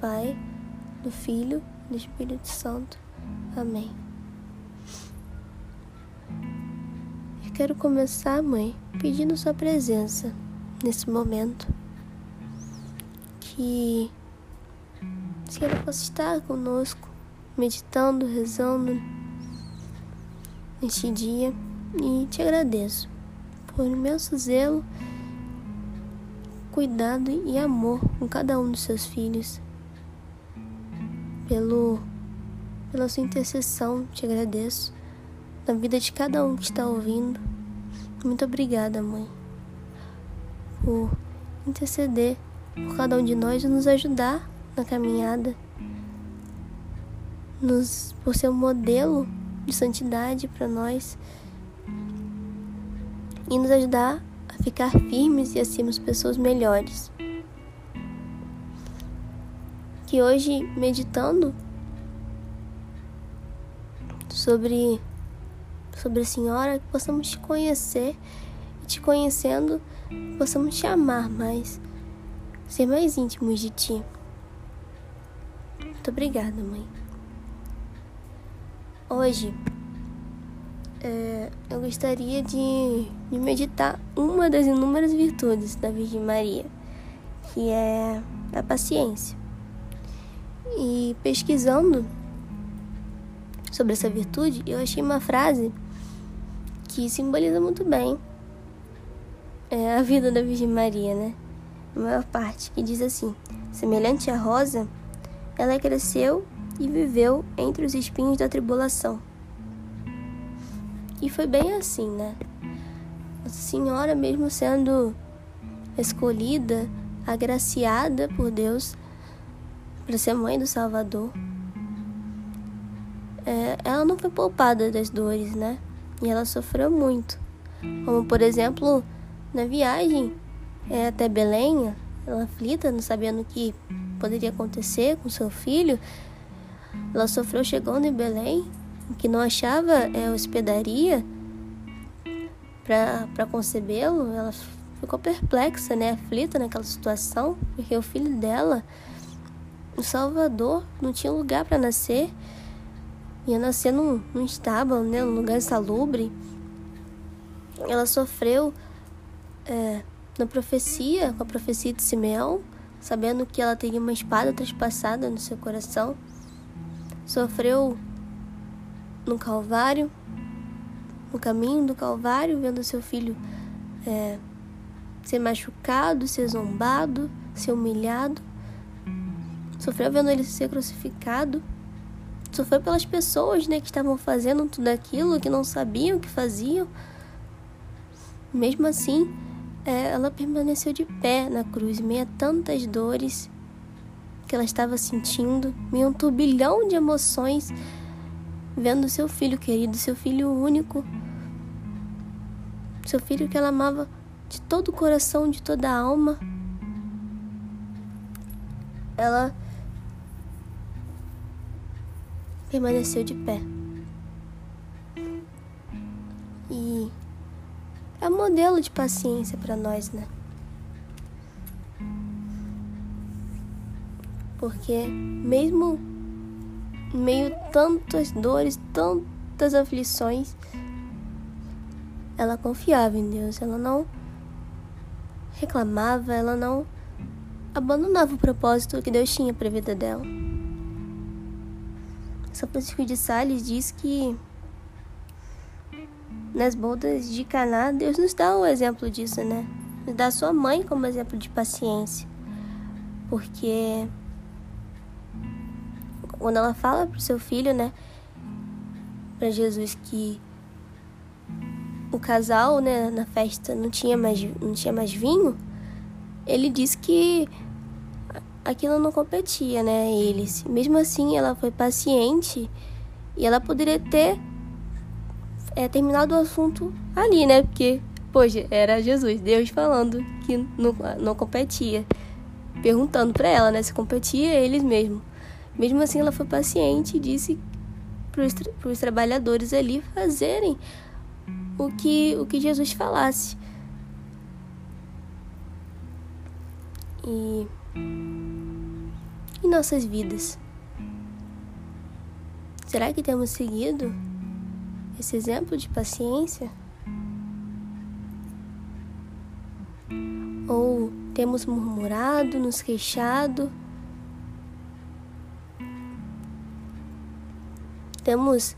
Pai, do Filho e do Espírito Santo. Amém. Eu quero começar, mãe, pedindo sua presença nesse momento. Que Senhora possa estar conosco, meditando, rezando neste dia. E te agradeço por imenso zelo cuidado e amor com cada um dos seus filhos. Pelo, pela sua intercessão, te agradeço. Na vida de cada um que está ouvindo. Muito obrigada, mãe, por interceder por cada um de nós e nos ajudar na caminhada, nos, por ser um modelo de santidade para nós e nos ajudar ficar firmes e a sermos pessoas melhores. Que hoje, meditando sobre, sobre a Senhora, possamos te conhecer e te conhecendo, possamos te amar mais, ser mais íntimos de ti. Muito obrigada, mãe. Hoje, é, eu gostaria de, de meditar uma das inúmeras virtudes da Virgem Maria, que é a paciência. E pesquisando sobre essa virtude, eu achei uma frase que simboliza muito bem é, a vida da Virgem Maria, né? A maior parte, que diz assim: semelhante à rosa, ela cresceu e viveu entre os espinhos da tribulação e foi bem assim, né? Nossa Senhora, mesmo sendo escolhida, agraciada por Deus para ser mãe do Salvador, é, ela não foi poupada das dores, né? E ela sofreu muito. Como, por exemplo, na viagem é, até Belém, ela aflita, não sabendo o que poderia acontecer com seu filho, ela sofreu chegando em Belém que não achava é, hospedaria para concebê-lo, ela ficou perplexa, né, aflita naquela situação, porque o filho dela, o Salvador, não tinha lugar para nascer, ia nascer num, num estábulo, né, num lugar salubre. Ela sofreu é, na profecia, com a profecia de Simeão, sabendo que ela teria uma espada traspassada no seu coração. Sofreu no Calvário, no caminho do Calvário, vendo seu filho é, ser machucado, ser zombado, ser humilhado. Sofreu vendo ele ser crucificado. Sofreu pelas pessoas né, que estavam fazendo tudo aquilo, que não sabiam o que faziam. Mesmo assim, é, ela permaneceu de pé na cruz, meio a tantas dores que ela estava sentindo, meio um turbilhão de emoções vendo seu filho querido, seu filho único, seu filho que ela amava de todo o coração, de toda a alma. Ela permaneceu de pé. E é um modelo de paciência para nós, né? Porque mesmo meio tantas dores, tantas aflições, ela confiava em Deus, ela não reclamava, ela não abandonava o propósito que Deus tinha para a vida dela. São Francisco de Sales diz que nas bodas de Caná, Deus nos dá um exemplo disso, né? Nos dá a sua mãe como exemplo de paciência. Porque quando ela fala pro seu filho, né, para Jesus que o casal, né, na festa não tinha mais não tinha mais vinho, ele diz que aquilo não competia, né, eles. Mesmo assim, ela foi paciente e ela poderia ter é, terminado o assunto ali, né? Porque, poxa, era Jesus, Deus falando que não, não competia. Perguntando para ela, né, se competia eles mesmo. Mesmo assim, ela foi paciente e disse para os trabalhadores ali fazerem o que, o que Jesus falasse. E em nossas vidas, será que temos seguido esse exemplo de paciência? Ou temos murmurado, nos queixado? Temos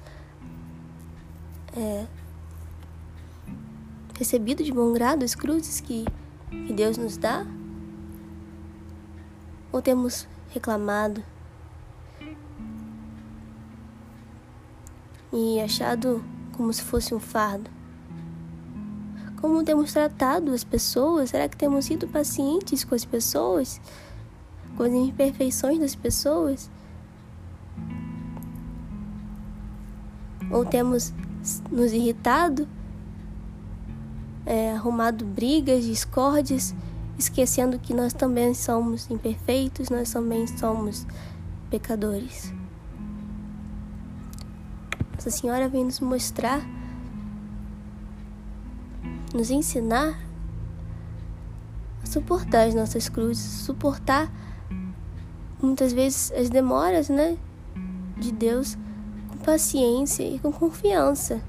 é, recebido de bom grado as cruzes que, que Deus nos dá? Ou temos reclamado e achado como se fosse um fardo? Como temos tratado as pessoas? Será que temos sido pacientes com as pessoas? Com as imperfeições das pessoas? Ou temos nos irritado é, arrumado brigas, discórdias, esquecendo que nós também somos imperfeitos, nós também somos pecadores. Nossa Senhora vem nos mostrar, nos ensinar a suportar as nossas cruzes, suportar muitas vezes as demoras, né, de Deus com paciência e com confiança.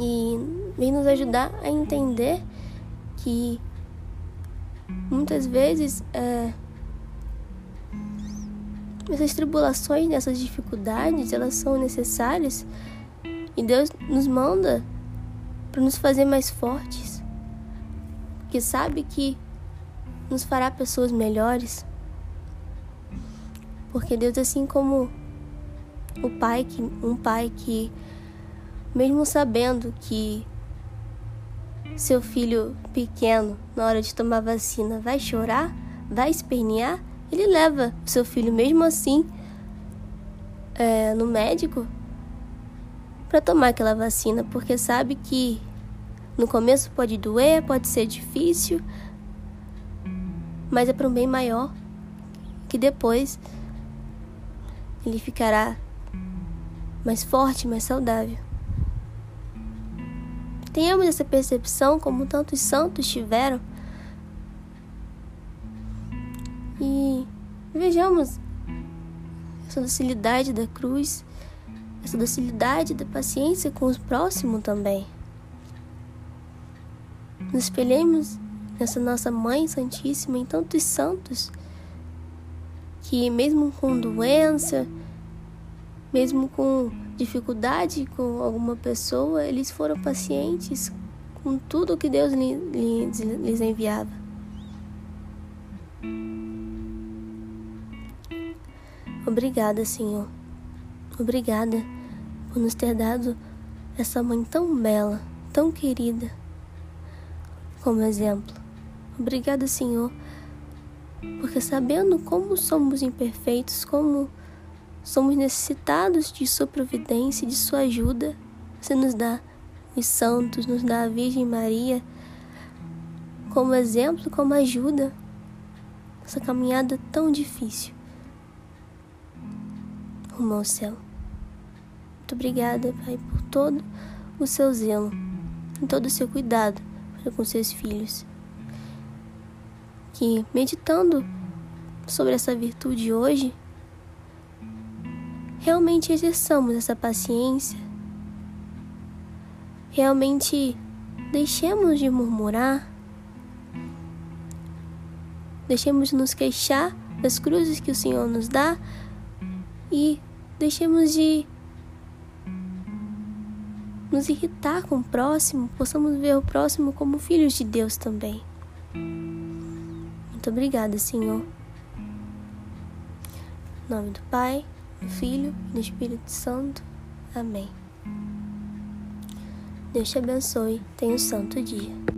e vem nos ajudar a entender que muitas vezes é, essas tribulações, essas dificuldades, elas são necessárias e Deus nos manda para nos fazer mais fortes, que sabe que nos fará pessoas melhores, porque Deus assim como o pai que um pai que mesmo sabendo que seu filho pequeno, na hora de tomar vacina, vai chorar, vai espernear, ele leva o seu filho, mesmo assim, é, no médico para tomar aquela vacina, porque sabe que no começo pode doer, pode ser difícil, mas é para um bem maior, que depois ele ficará mais forte, mais saudável. Tenhamos essa percepção como tantos santos tiveram. E vejamos essa docilidade da cruz, essa docilidade da paciência com o próximo também. Nos espelhemos nessa nossa Mãe Santíssima em tantos santos que, mesmo com doença, mesmo com dificuldade com alguma pessoa, eles foram pacientes com tudo que Deus lhes, enviava. Obrigada, Senhor. Obrigada por nos ter dado essa mãe tão bela, tão querida, como exemplo. Obrigada, Senhor, porque sabendo como somos imperfeitos, como somos necessitados de Sua providência de Sua ajuda. Você nos dá os santos, nos dá a Virgem Maria como exemplo, como ajuda nessa caminhada tão difícil rumo ao céu. Muito obrigada, Pai, por todo o seu zelo e todo o seu cuidado para com seus filhos. Que meditando sobre essa virtude hoje, realmente exerçamos essa paciência, realmente deixemos de murmurar, deixemos de nos queixar das cruzes que o Senhor nos dá e deixemos de nos irritar com o próximo, possamos ver o próximo como filhos de Deus também. Muito obrigada, Senhor. Em nome do Pai Filho e do Espírito Santo. Amém. Deus te abençoe. Tenha um santo dia.